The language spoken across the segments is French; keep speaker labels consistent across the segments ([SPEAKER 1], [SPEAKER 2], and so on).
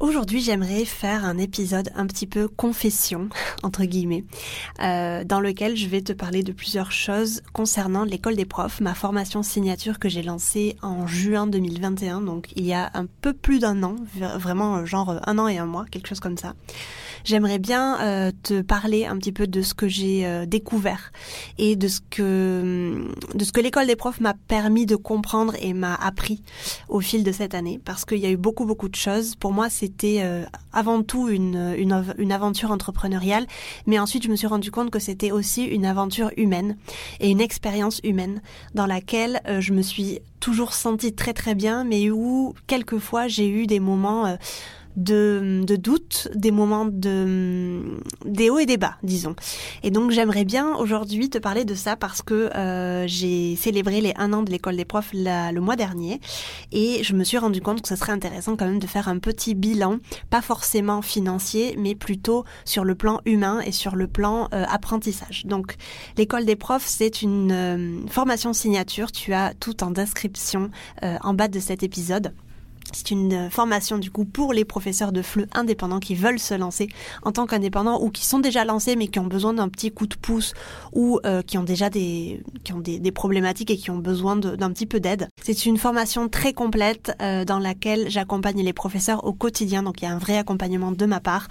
[SPEAKER 1] Aujourd'hui, j'aimerais faire un épisode un petit peu confession, entre guillemets, euh, dans lequel je vais te parler de plusieurs choses concernant l'école des profs, ma formation signature que j'ai lancée en juin 2021, donc il y a un peu plus d'un an, vraiment genre un an et un mois, quelque chose comme ça j'aimerais bien euh, te parler un petit peu de ce que j'ai euh, découvert et de ce que de ce que l'école des profs m'a permis de comprendre et m'a appris au fil de cette année parce qu'il y a eu beaucoup beaucoup de choses. Pour moi, c'était euh, avant tout une, une, une aventure entrepreneuriale, mais ensuite je me suis rendu compte que c'était aussi une aventure humaine et une expérience humaine dans laquelle je me suis toujours sentie très très bien, mais où quelquefois j'ai eu des moments de, de doutes, des moments de des hauts et des bas, disons. Et donc j'aimerais bien aujourd'hui te parler de ça parce que euh, j'ai célébré les un an de l'école des profs le mois dernier et je me suis rendu compte que ce serait intéressant quand même de faire un petit bilan, pas forcément financier, mais plutôt sur le plan humain et sur le plan euh, apprentissage. Donc l'école des profs, c'est une euh, formation signature. Tu as tout en description en bas de cet épisode. C'est une euh, formation du coup pour les professeurs de FLE indépendants qui veulent se lancer en tant qu'indépendants ou qui sont déjà lancés mais qui ont besoin d'un petit coup de pouce ou euh, qui ont déjà des, qui ont des, problématiques et qui ont besoin d'un petit peu d'aide. C'est une formation très complète euh, dans laquelle j'accompagne les professeurs au quotidien. Donc il y a un vrai accompagnement de ma part,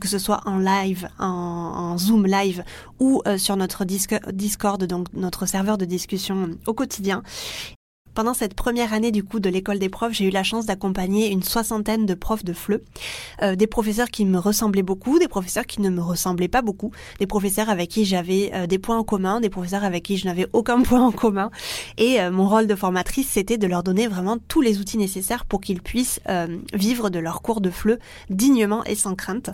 [SPEAKER 1] que ce soit en live, en, en Zoom live ou sur notre Discord, donc notre serveur de discussion au quotidien. Pendant cette première année du coup de l'école des profs, j'ai eu la chance d'accompagner une soixantaine de profs de FLE, euh, des professeurs qui me ressemblaient beaucoup, des professeurs qui ne me ressemblaient pas beaucoup, des professeurs avec qui j'avais euh, des points en commun, des professeurs avec qui je n'avais aucun point en commun. Et euh, mon rôle de formatrice, c'était de leur donner vraiment tous les outils nécessaires pour qu'ils puissent vivre de leur cours de FLE dignement et sans crainte.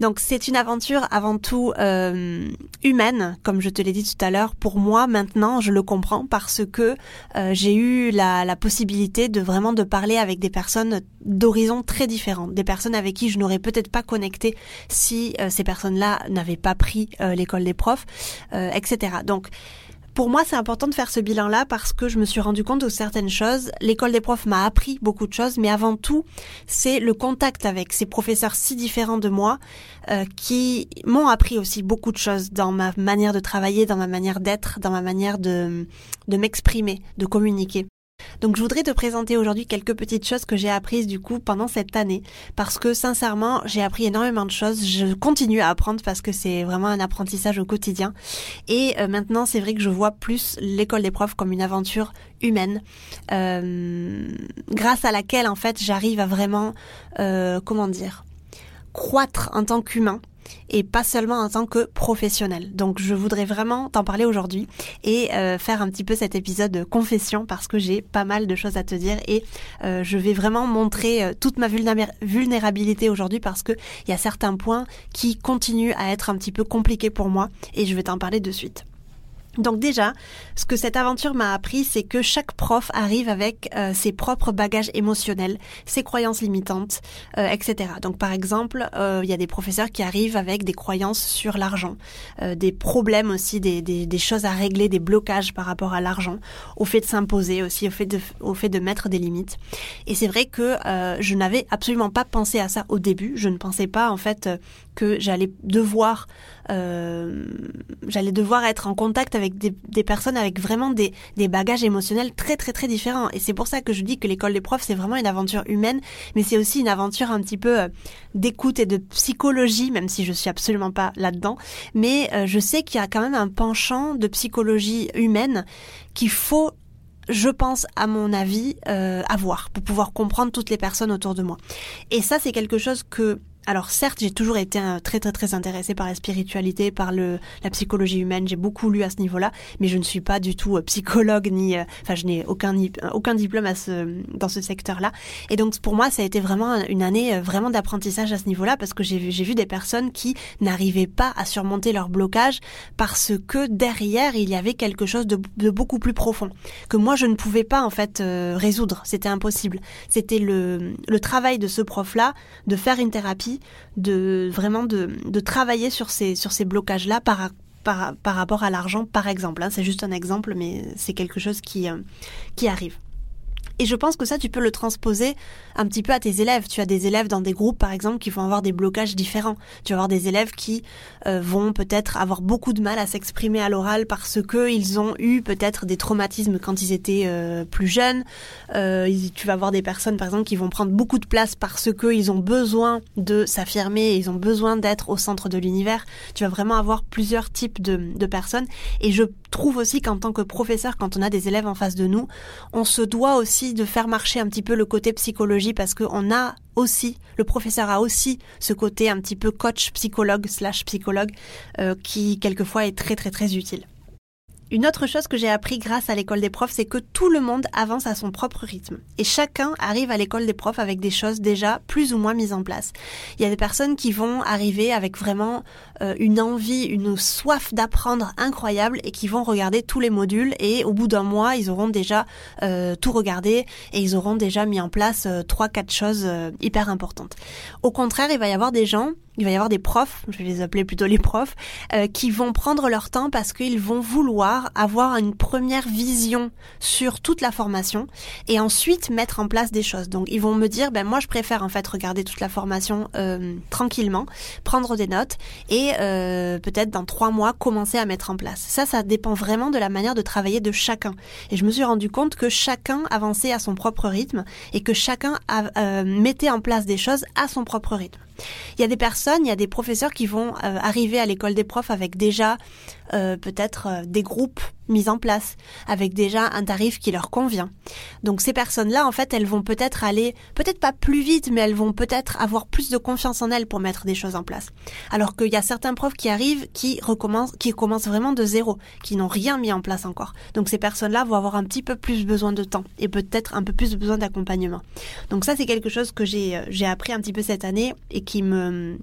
[SPEAKER 1] Donc c'est une aventure avant tout euh, humaine, comme je te l'ai dit tout à l'heure. Pour moi, maintenant, je le comprends parce que euh, j'ai eu la, possibilité de vraiment de parler avec des personnes d'horizons très différents, des personnes avec qui je n'aurais peut-être pas connecté si euh, ces personnes-là n'avaient pas pris l'école des profs, etc. Donc pour moi, c'est important de faire ce bilan-là parce que je me suis rendu compte de certaines choses. L'école des profs m'a appris beaucoup de choses, mais avant tout, c'est le contact avec ces professeurs si différents de moi euh, qui m'ont appris aussi beaucoup de choses dans ma manière de travailler, dans ma manière d'être, dans ma manière de, de m'exprimer, de communiquer. Donc je voudrais te présenter aujourd'hui quelques petites choses que j'ai apprises du coup pendant cette année. Parce que sincèrement j'ai appris énormément de choses, je continue à apprendre parce que c'est vraiment un apprentissage au quotidien. Et euh, maintenant c'est vrai que je vois plus l'école des profs comme une aventure humaine euh, grâce à laquelle en fait j'arrive à vraiment euh, comment dire croître en tant qu'humain et pas seulement en tant que professionnel. Donc je voudrais vraiment t'en parler aujourd'hui et euh, faire un petit peu cet épisode de confession parce que j'ai pas mal de choses à te dire et euh, je vais vraiment montrer euh, toute ma vulnérabilité aujourd'hui parce que il y a certains points qui continuent à être un petit peu compliqués pour moi et je vais t'en parler de suite. Donc déjà, ce que cette aventure m'a appris, c'est que chaque prof arrive avec euh, ses propres bagages émotionnels, ses croyances limitantes, euh, etc. Donc par exemple, euh, il y a des professeurs qui arrivent avec des croyances sur l'argent, des problèmes aussi, des, des, des, choses à régler, des blocages par rapport à l'argent, au fait de s'imposer aussi, au fait de, au fait de mettre des limites. Et c'est vrai que je n'avais absolument pas pensé à ça au début. Je ne pensais pas en fait que j'allais devoir, j'allais devoir être en contact avec des, personnes avec vraiment des, bagages émotionnels très très très différents. Et c'est pour ça que je dis que l'école des profs, c'est vraiment une aventure humaine, mais c'est aussi une aventure un petit peu euh, d'écoute et de psychologie, même si je suis absolument pas là-dedans. Mais euh, je sais qu'il y a quand même un penchant de psychologie humaine qu'il faut je pense, à mon avis, euh, avoir pour pouvoir comprendre toutes les personnes autour de moi. Et ça, c'est quelque chose que alors certes, j'ai toujours été très très très intéressée par la spiritualité, par le, la psychologie humaine. J'ai beaucoup lu à ce niveau-là, mais je ne suis pas du tout euh, psychologue ni, euh, enfin, je n'ai aucun aucun diplôme à ce dans ce secteur-là. Et donc pour moi, ça a été vraiment une année vraiment d'apprentissage à ce niveau-là parce que j'ai vu des personnes qui n'arrivaient pas à surmonter leur blocage parce que derrière il y avait quelque chose de, de beaucoup plus profond que moi je ne pouvais pas en fait résoudre. C'était impossible. C'était le le travail de ce prof-là de faire une thérapie, de vraiment de, de travailler sur ces, sur ces blocages-là par, par, par, rapport à l'argent, par exemple. Hein. C'est juste un exemple, mais c'est quelque chose qui, euh, qui arrive. Et je pense que ça, tu peux le transposer un petit peu à tes élèves. Tu as des élèves dans des groupes, par exemple, qui vont avoir des blocages différents. Tu vas avoir des élèves qui euh, vont peut-être avoir beaucoup de mal à s'exprimer à l'oral parce que ils ont eu peut-être des traumatismes quand ils étaient euh, plus jeunes. Euh, tu vas avoir des personnes, par exemple, qui vont prendre beaucoup de place parce que ils ont besoin de s'affirmer, ils ont besoin d'être au centre de l'univers. Tu vas vraiment avoir plusieurs types de, de personnes. Et je trouve aussi qu'en tant que professeur, quand on a des élèves en face de nous, on se doit aussi de faire marcher un petit peu le côté psychologie parce qu'on a aussi, le professeur a aussi ce côté un petit peu coach psychologue slash psychologue euh, qui quelquefois est très très très utile. Une autre chose que j'ai appris grâce à l'école des profs, c'est que tout le monde avance à son propre rythme. Et chacun arrive à l'école des profs avec des choses déjà plus ou moins mises en place. Il y a des personnes qui vont arriver avec vraiment euh, une envie, une soif d'apprendre incroyable et qui vont regarder tous les modules et au bout d'un mois, ils auront déjà euh, tout regardé et ils auront déjà mis en place euh, trois, quatre choses hyper importantes. Au contraire, il va y avoir des gens il va y avoir des profs, je vais les appeler plutôt les profs, euh, qui vont prendre leur temps parce qu'ils vont vouloir avoir une première vision sur toute la formation et ensuite mettre en place des choses. Donc ils vont me dire, ben moi je préfère en fait regarder toute la formation euh, tranquillement, prendre des notes et euh, peut-être dans trois mois commencer à mettre en place. Ça, ça dépend vraiment de la manière de travailler de chacun. Et je me suis rendu compte que chacun avançait à son propre rythme et que chacun mettait en place des choses à son propre rythme. Il y a des personnes, il y a des professeurs qui vont euh, arriver à l'école des profs avec déjà euh, peut-être euh, des groupes mis en place, avec déjà un tarif qui leur convient. Donc ces personnes-là, en fait, elles vont peut-être aller, peut-être pas plus vite, mais elles vont peut-être avoir plus de confiance en elles pour mettre des choses en place. Alors qu'il y a certains profs qui arrivent, qui recommencent, qui commencent vraiment de zéro, qui n'ont rien mis en place encore. Donc ces personnes-là vont avoir un petit peu plus besoin de temps et peut-être un peu plus besoin d'accompagnement. Donc ça, c'est quelque chose que j'ai j'ai appris un petit peu cette année et qui me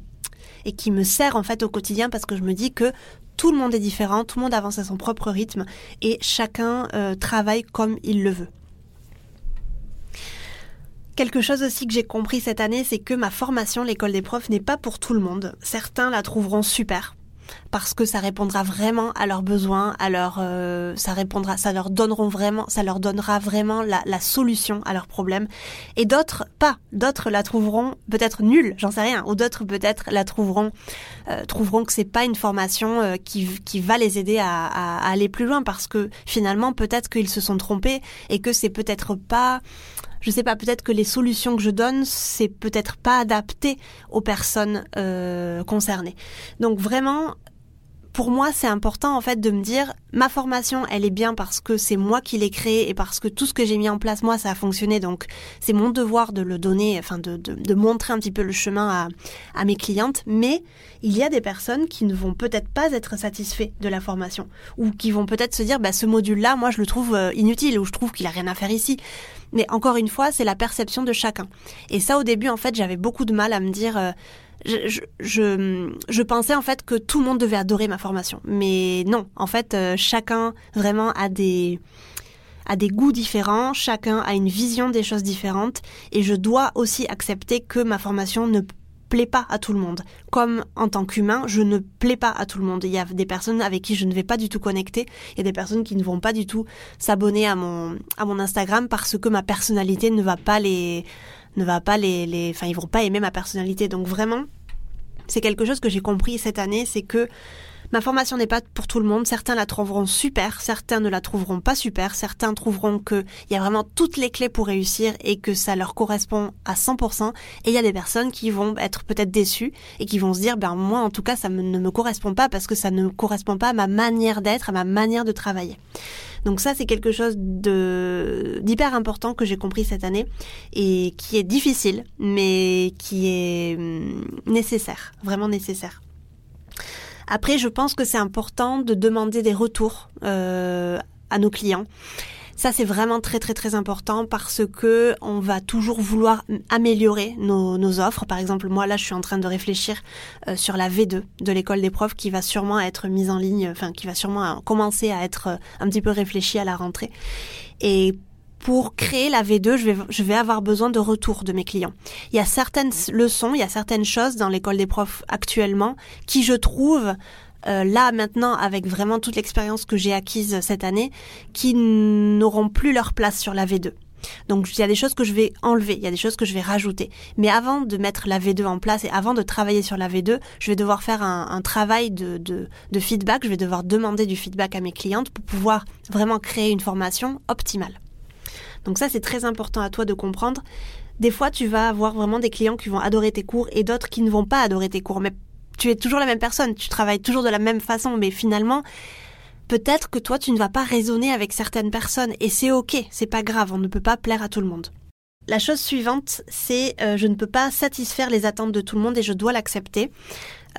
[SPEAKER 1] et qui me sert en fait au quotidien parce que je me dis que tout le monde est différent, tout le monde avance à son propre rythme et chacun euh, travaille comme il le veut. Quelque chose aussi que j'ai compris cette année, c'est que ma formation, l'école des profs, n'est pas pour tout le monde. Certains la trouveront super, parce que ça répondra vraiment à leurs besoins, à leur, euh, ça répondra, ça leur donneront vraiment, ça leur donnera vraiment la, la solution à leurs problèmes. Et d'autres pas, d'autres la trouveront peut-être nulle, j'en sais rien, ou d'autres peut-être la trouveront, euh, trouveront que c'est pas une formation euh, qui, qui va les aider à, à, aller plus loin parce que finalement peut-être qu'ils se sont trompés et que c'est peut-être pas je sais pas, peut-être que les solutions que je donne, c'est peut-être pas adapté aux personnes euh, concernées. Donc vraiment, pour moi, c'est important en fait de me dire ma formation, elle est bien parce que c'est moi qui l'ai créée et parce que tout ce que j'ai mis en place, moi, ça a fonctionné. Donc, c'est mon devoir de le donner, enfin, de, montrer un petit peu le chemin à, à mes clientes. Mais il y a des personnes qui ne vont peut-être pas être satisfaits de la formation ou qui vont peut-être se dire, bah, ce module-là, moi, je le trouve euh, inutile ou je trouve qu'il a rien à faire ici. Mais encore une fois, c'est la perception de chacun. Et ça, au début, en fait, j'avais beaucoup de mal à me dire. Euh, je, pensais en fait que tout le monde devait adorer ma formation. Mais non, en fait, euh, chacun vraiment a des, a des goûts différents, chacun a une vision des choses différentes, et je dois aussi accepter que ma formation ne plaît pas à tout le monde. Comme en tant qu'humain, je ne plais pas à tout le monde. Il y a des personnes avec qui je ne vais pas du tout connecter, il y a des personnes qui ne vont pas du tout s'abonner à mon, à mon Instagram parce que ma personnalité ne va pas les ne va pas les, les, enfin ils vont pas aimer ma personnalité. Donc vraiment, c'est quelque chose que j'ai compris cette année, c'est que Ma formation n'est pas pour tout le monde. Certains la trouveront super, certains ne la trouveront pas super, certains trouveront qu'il y a vraiment toutes les clés pour réussir et que ça leur correspond à 100%. Et il y a des personnes qui vont être peut-être déçues et qui vont se dire, ben moi en tout cas ça ne me correspond pas parce que ça ne correspond pas à ma manière d'être, à ma manière de travailler. Donc ça, c'est quelque chose d'hyper important que j'ai compris cette année et qui est difficile, mais qui est hum, nécessaire, vraiment nécessaire. Après, je pense que c'est important de demander des retours euh, à nos clients. Ça, c'est vraiment très très très important parce que on va toujours vouloir améliorer nos, offres. Par exemple, moi là, je suis en train de réfléchir euh, sur la V2 de l'école des profs qui va sûrement être mise en ligne, enfin qui va sûrement commencer à être euh, un petit peu réfléchie à la rentrée. Et pour créer la V2, je vais, je vais avoir besoin de retour de mes clients. Il y a certaines leçons, il y a certaines choses dans l'école des profs actuellement qui, je trouve, euh, là maintenant, avec vraiment toute l'expérience que j'ai acquise cette année, qui n'auront plus leur place sur la V2. Donc il y a des choses que je vais enlever, il y a des choses que je vais rajouter. Mais avant de mettre la V2 en place et avant de travailler sur la V2, je vais devoir faire un, un travail de, de, de, feedback, je vais devoir demander du feedback à mes clientes pour pouvoir vraiment créer une formation optimale. Donc ça, c'est très important à toi de comprendre. Des fois, tu vas avoir vraiment des clients qui vont adorer tes cours et d'autres qui ne vont pas adorer tes cours. Mais tu es toujours la même personne, tu travailles toujours de la même façon, mais finalement, peut-être que toi, tu ne vas pas raisonner avec certaines personnes. Et c'est ok, c'est pas grave, on ne peut pas plaire à tout le monde. La chose suivante, c'est euh, je ne peux pas satisfaire les attentes de tout le monde et je dois l'accepter.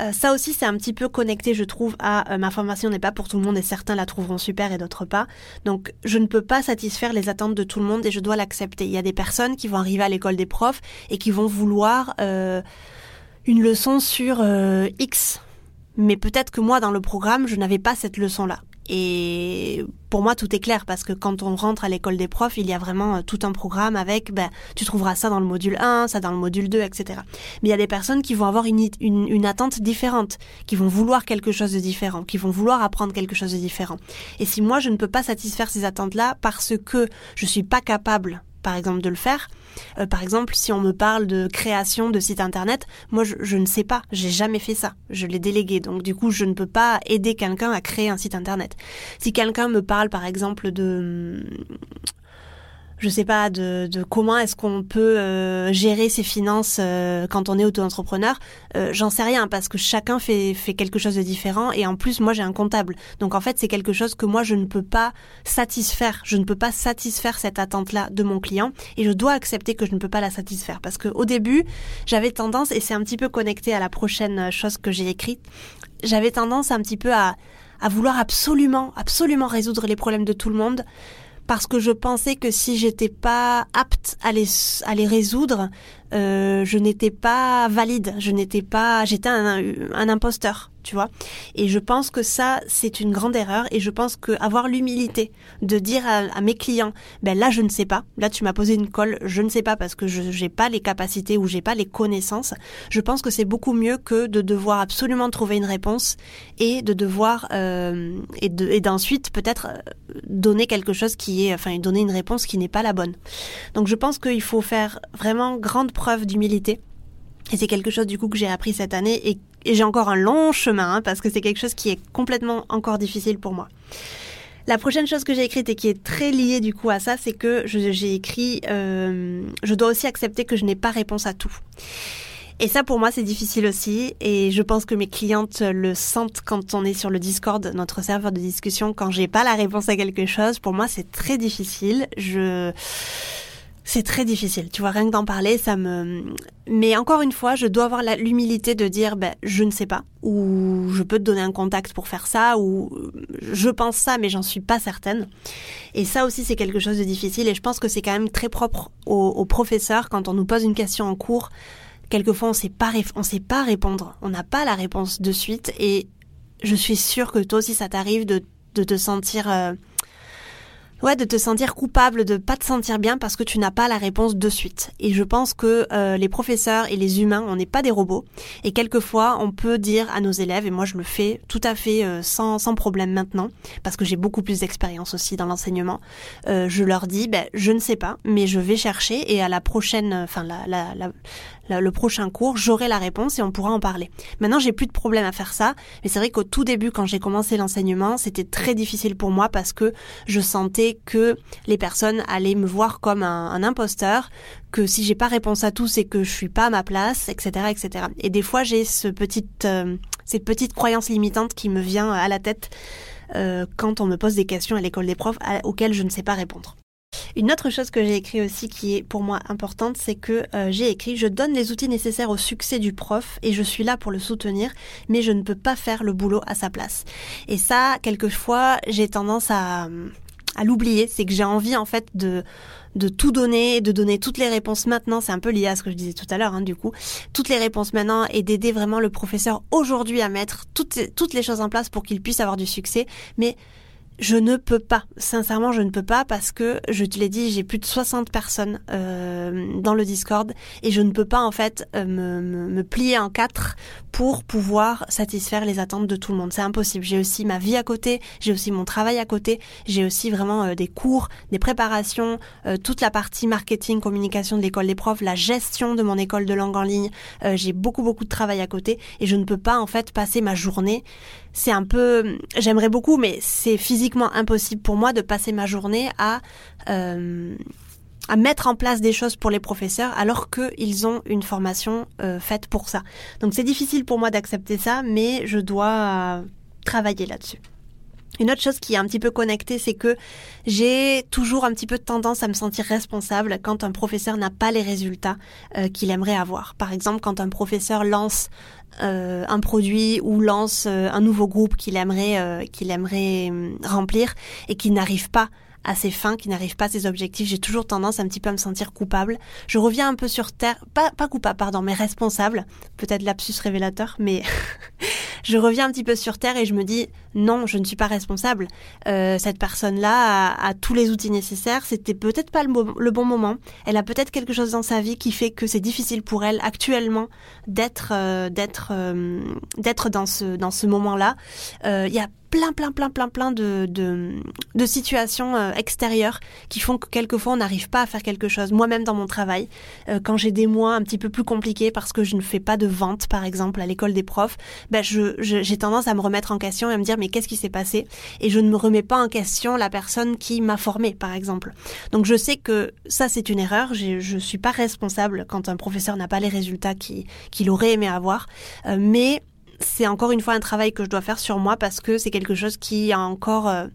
[SPEAKER 1] Euh, ça aussi, c'est un petit peu connecté, je trouve, à euh, ma formation n'est pas pour tout le monde et certains la trouveront super et d'autres pas. Donc, je ne peux pas satisfaire les attentes de tout le monde et je dois l'accepter. Il y a des personnes qui vont arriver à l'école des profs et qui vont vouloir euh, une leçon sur X. Mais peut-être que moi, dans le programme, je n'avais pas cette leçon-là. Et pour moi, tout est clair parce que quand on rentre à l'école des profs, il y a vraiment euh, tout un programme avec, ben, tu trouveras ça dans le module 1, ça dans le module 2, etc. Mais il y a des personnes qui vont avoir une, une, une attente différente, qui vont vouloir quelque chose de différent, qui vont vouloir apprendre quelque chose de différent. Et si moi, je ne peux pas satisfaire ces attentes-là parce que je suis pas capable par exemple, de le faire. Euh, par exemple, si on me parle de création de site internet, moi je, je ne sais pas, j'ai jamais fait ça, je l'ai délégué, donc du coup je ne peux pas aider quelqu'un à créer un site internet. Si quelqu'un me parle par exemple de je sais pas, de, de comment est-ce qu'on peut euh, gérer ses finances euh, quand on est auto-entrepreneur, euh, j'en sais rien parce que chacun fait, fait quelque chose de différent et en plus moi j'ai un comptable. Donc en fait c'est quelque chose que moi je ne peux pas satisfaire, je ne peux pas satisfaire cette attente-là de mon client et je dois accepter que je ne peux pas la satisfaire. Parce que au début j'avais tendance et c'est un petit peu connecté à la prochaine chose que j'ai écrite, j'avais tendance un petit peu à à vouloir absolument, absolument résoudre les problèmes de tout le monde, parce que je pensais que si j'étais pas apte à les, à les résoudre, euh, je n'étais pas valide, je n'étais pas, j'étais un, imposteur, tu vois. Et je pense que ça, c'est une grande erreur. Et je pense que avoir l'humilité de dire à, mes clients, ben là, je ne sais pas. Là, tu m'as posé une colle, je ne sais pas parce que je n'ai pas les capacités ou j'ai pas les connaissances. Je pense que c'est beaucoup mieux que de devoir absolument trouver une réponse et de devoir euh, et de et d'ensuite peut-être donner quelque chose qui est, enfin, donner une réponse qui n'est pas la bonne. Donc, je pense qu'il faut faire vraiment grande preuve d'humilité. Et c'est quelque chose du coup que j'ai appris cette année et, j'ai encore un long chemin hein, parce que c'est quelque chose qui est complètement encore difficile pour moi. La prochaine chose que j'ai écrite et qui est très liée du coup à ça, c'est que j'ai écrit euh, je dois aussi accepter que je n'ai pas réponse à tout. Et ça pour moi c'est difficile aussi et je pense que mes clientes le sentent quand on est sur le Discord, notre serveur de discussion, quand j'ai pas la réponse à quelque chose. Pour moi c'est très difficile. Je c'est très difficile, tu vois, rien que d'en parler, ça me... Mais encore une fois, je dois avoir l'humilité de dire, ben, je ne sais pas, ou je peux te donner un contact pour faire ça, ou je pense ça, mais j'en suis pas certaine. Et ça aussi, c'est quelque chose de difficile, et je pense que c'est quand même très propre aux, professeurs quand on nous pose une question en cours. Quelquefois, on sait pas, on sait pas répondre, on n'a pas la réponse de suite, et je suis sûre que toi aussi, ça t'arrive de, de te sentir... Euh, Ouais, de te sentir coupable, de pas te sentir bien parce que tu n'as pas la réponse de suite. Et je pense que euh, les professeurs et les humains, on n'est pas des robots. Et quelquefois, on peut dire à nos élèves, et moi je le fais tout à fait euh, sans, sans problème maintenant, parce que j'ai beaucoup plus d'expérience aussi dans l'enseignement, euh, je leur dis, ben, je ne sais pas, mais je vais chercher et à la prochaine, enfin la, la, la, le prochain cours, j'aurai la réponse et on pourra en parler. Maintenant, j'ai plus de problème à faire ça, mais c'est vrai qu'au tout début, quand j'ai commencé l'enseignement, c'était très difficile pour moi parce que je sentais que les personnes allaient me voir comme un, imposteur, que si j'ai pas réponse à tout, c'est que je suis pas à ma place, etc., etc. Et des fois, j'ai ce petite, euh, cette petite croyance limitante qui me vient à la tête euh, quand on me pose des questions à l'école des profs auxquelles je ne sais pas répondre. Une autre chose que j'ai écrit aussi qui est pour moi importante, c'est que euh, j'ai écrit je donne les outils nécessaires au succès du prof et je suis là pour le soutenir, mais je ne peux pas faire le boulot à sa place. Et ça, quelquefois, j'ai tendance à à l'oublier, c'est que j'ai envie en fait de de tout donner, de donner toutes les réponses maintenant. C'est un peu lié à ce que je disais tout à l'heure, hein, du coup, toutes les réponses maintenant et d'aider vraiment le professeur aujourd'hui à mettre toutes toutes les choses en place pour qu'il puisse avoir du succès. Mais je ne peux pas, sincèrement, je ne peux pas parce que, je te l'ai dit, j'ai plus de 60 personnes euh, dans le Discord et je ne peux pas en fait euh, me, me, plier en quatre pour pouvoir satisfaire les attentes de tout le monde. C'est impossible. J'ai aussi ma vie à côté, j'ai aussi mon travail à côté, j'ai aussi vraiment euh, des cours, des préparations, toute la partie marketing, communication de l'école des profs, la gestion de mon école de langue en ligne. j'ai beaucoup beaucoup de travail à côté et je ne peux pas en fait passer ma journée c'est un peu, j'aimerais beaucoup, mais c'est physiquement impossible pour moi de passer ma journée à euh, à mettre en place des choses pour les professeurs alors qu'ils ont une formation euh, faite pour ça. Donc c'est difficile pour moi d'accepter ça, mais je dois travailler là-dessus. Une autre chose qui est un petit peu connectée, c'est que j'ai toujours un petit peu de tendance à me sentir responsable quand un professeur n'a pas les résultats euh, qu'il aimerait avoir. Par exemple, quand un professeur lance euh, un produit ou lance euh, un nouveau groupe qu'il aimerait qu'il aimerait hum, remplir et qu'il n'arrive pas à ses fins, qui n'arrivent pas à ses objectifs, j'ai toujours tendance un petit peu à me sentir coupable. Je reviens un peu sur terre, pas, pas coupable, pardon, mais responsable. Peut-être lapsus révélateur, mais je reviens un petit peu sur terre et je me dis non, je ne suis pas responsable. Euh, cette personne-là a, tous les outils nécessaires. C'était peut-être pas le, bon moment. Elle a peut-être quelque chose dans sa vie qui fait que c'est difficile pour elle actuellement d'être euh, d'être euh, d'être dans ce dans ce moment-là. Il y a plein, plein, plein, plein, plein de, de, situations euh, extérieures qui font que quelquefois on n'arrive pas à faire quelque chose. Moi-même dans mon travail, euh, quand j'ai des mois un petit peu plus compliqués parce que je ne fais pas de vente, par exemple, à l'école des profs, ben je, j'ai tendance à me remettre en question et à me dire mais qu'est-ce qui s'est passé? Et je ne me remets pas en question la personne qui m'a formé, par exemple. Donc je sais que ça c'est une erreur. Je ne suis pas responsable quand un professeur n'a pas les résultats qu'il aurait aimé avoir, euh, mais c'est encore une fois un travail que je dois faire sur moi parce que c'est quelque chose qui est encore euh,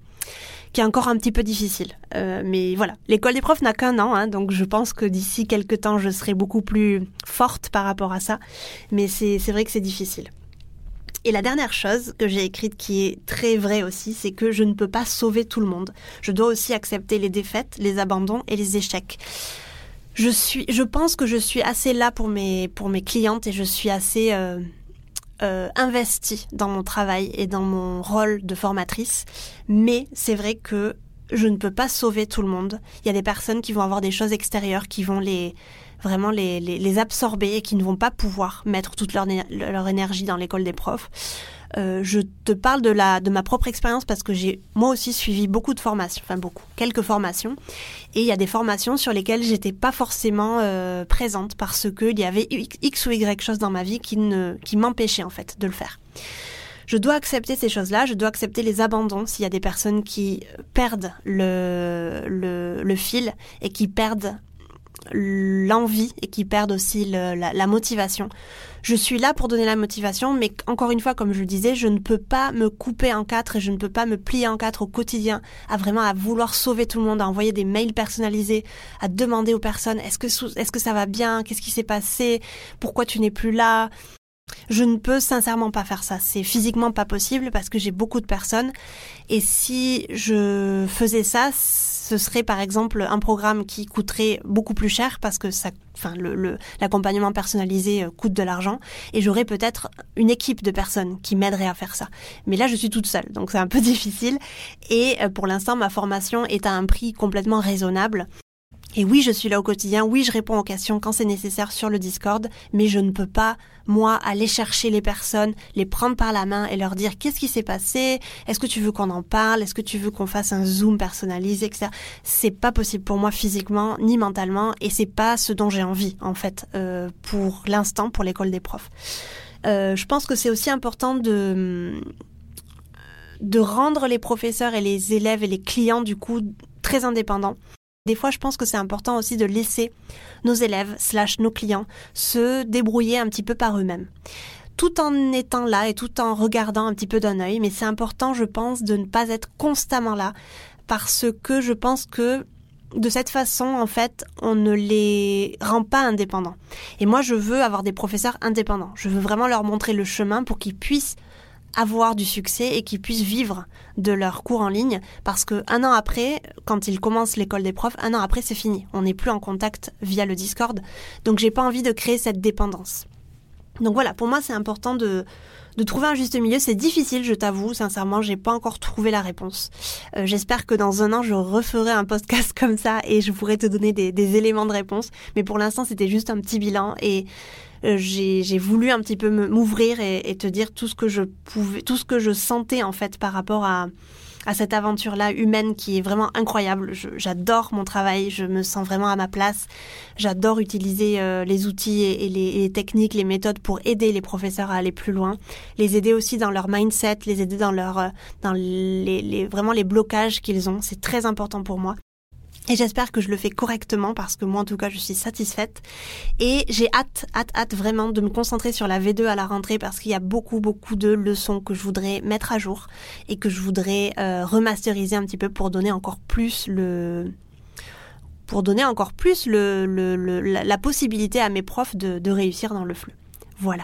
[SPEAKER 1] qui est encore un petit peu difficile. Euh, mais voilà, l'école des profs n'a qu'un an, hein, donc je pense que d'ici quelques temps, je serai beaucoup plus forte par rapport à ça. Mais c'est vrai que c'est difficile. Et la dernière chose que j'ai écrite qui est très vraie aussi, c'est que je ne peux pas sauver tout le monde. Je dois aussi accepter les défaites, les abandons et les échecs. Je suis, je pense que je suis assez là pour mes pour mes clientes et je suis assez euh, euh, investi dans mon travail et dans mon rôle de formatrice, mais c'est vrai que je ne peux pas sauver tout le monde. Il y a des personnes qui vont avoir des choses extérieures qui vont les vraiment les, les, absorber et qui ne vont pas pouvoir mettre toute leur, leur énergie dans l'école des profs. Euh, je te parle de, la, de ma propre expérience parce que j'ai moi aussi suivi beaucoup de formations, enfin beaucoup, quelques formations. Et il y a des formations sur lesquelles j'étais pas forcément euh, présente parce qu'il y avait X ou Y choses dans ma vie qui, ne, qui m'empêchaient en fait de le faire. Je dois accepter ces choses-là, je dois accepter les abandons s'il y a des personnes qui perdent le, le fil et qui perdent l'envie et qui perdent aussi la, motivation. Je suis là pour donner la motivation, mais encore une fois, comme je le disais, je ne peux pas me couper en quatre et je ne peux pas me plier en quatre au quotidien, à vraiment à vouloir sauver tout le monde, à envoyer des mails personnalisés, à demander aux personnes est-ce que est-ce que ça va bien, qu'est-ce qui s'est passé, pourquoi tu n'es plus là? Je ne peux sincèrement pas faire ça. C'est physiquement pas possible parce que j'ai beaucoup de personnes. Et si je faisais ça, ce serait par exemple un programme qui coûterait beaucoup plus cher parce que l'accompagnement personnalisé euh, coûte de l'argent et j'aurais peut-être une équipe de personnes qui m'aideraient à faire ça. Mais là, je suis toute seule, donc c'est un peu difficile. Et euh, pour l'instant, ma formation est à un prix complètement raisonnable. Et oui, je suis là au quotidien, oui, je réponds aux questions quand c'est nécessaire sur le Discord, mais je ne peux pas, moi, aller chercher les personnes, les prendre par la main et leur dire qu'est-ce qui s'est passé, est-ce que tu veux qu'on en parle, est-ce que tu veux qu'on fasse un zoom personnalisé, etc. C'est pas possible pour moi physiquement ni mentalement et c'est pas ce dont j'ai envie, en fait, euh, pour l'instant, pour l'école des profs. Euh, je pense que c'est aussi important de de rendre les professeurs et les élèves et les clients du coup très indépendants. Des fois, je pense que c'est important aussi de laisser nos élèves, slash nos clients, se débrouiller un petit peu par eux-mêmes. Tout en étant là et tout en regardant un petit peu d'un œil, mais c'est important, je pense, de ne pas être constamment là, parce que je pense que de cette façon, en fait, on ne les rend pas indépendants. Et moi, je veux avoir des professeurs indépendants. Je veux vraiment leur montrer le chemin pour qu'ils puissent avoir du succès et qu'ils puissent vivre de leurs cours en ligne parce que un an après, quand ils commencent l'école des profs, un an après c'est fini. On n'est plus en contact via le Discord. Donc j'ai pas envie de créer cette dépendance. Donc voilà, pour moi c'est important de, de trouver un juste milieu. C'est difficile, je t'avoue, sincèrement, j'ai pas encore trouvé la réponse. Euh, j'espère que dans un an, je referai un podcast comme ça et je pourrai te donner des, éléments de réponse. Mais pour l'instant, c'était juste un petit bilan et j'ai voulu un petit peu m'ouvrir et, et, te dire tout ce que je pouvais, tout ce que je sentais en fait par rapport à, à cette aventure-là humaine qui est vraiment incroyable. J'adore mon travail, je me sens vraiment à ma place. J'adore utiliser euh, les outils et, les, les, techniques, les méthodes pour aider les professeurs à aller plus loin, les aider aussi dans leur mindset, les aider dans leur, euh, dans les, les vraiment les blocages qu'ils ont. C'est très important pour moi. Et j'espère que je le fais correctement parce que moi en tout cas je suis satisfaite. Et j'ai hâte, hâte, hâte vraiment de me concentrer sur la V2 à la rentrée parce qu'il y a beaucoup, beaucoup de leçons que je voudrais mettre à jour et que je voudrais euh, remasteriser un petit peu pour donner encore plus le pour donner encore plus le, le, la, possibilité à mes profs de, de réussir dans le fleu. Voilà.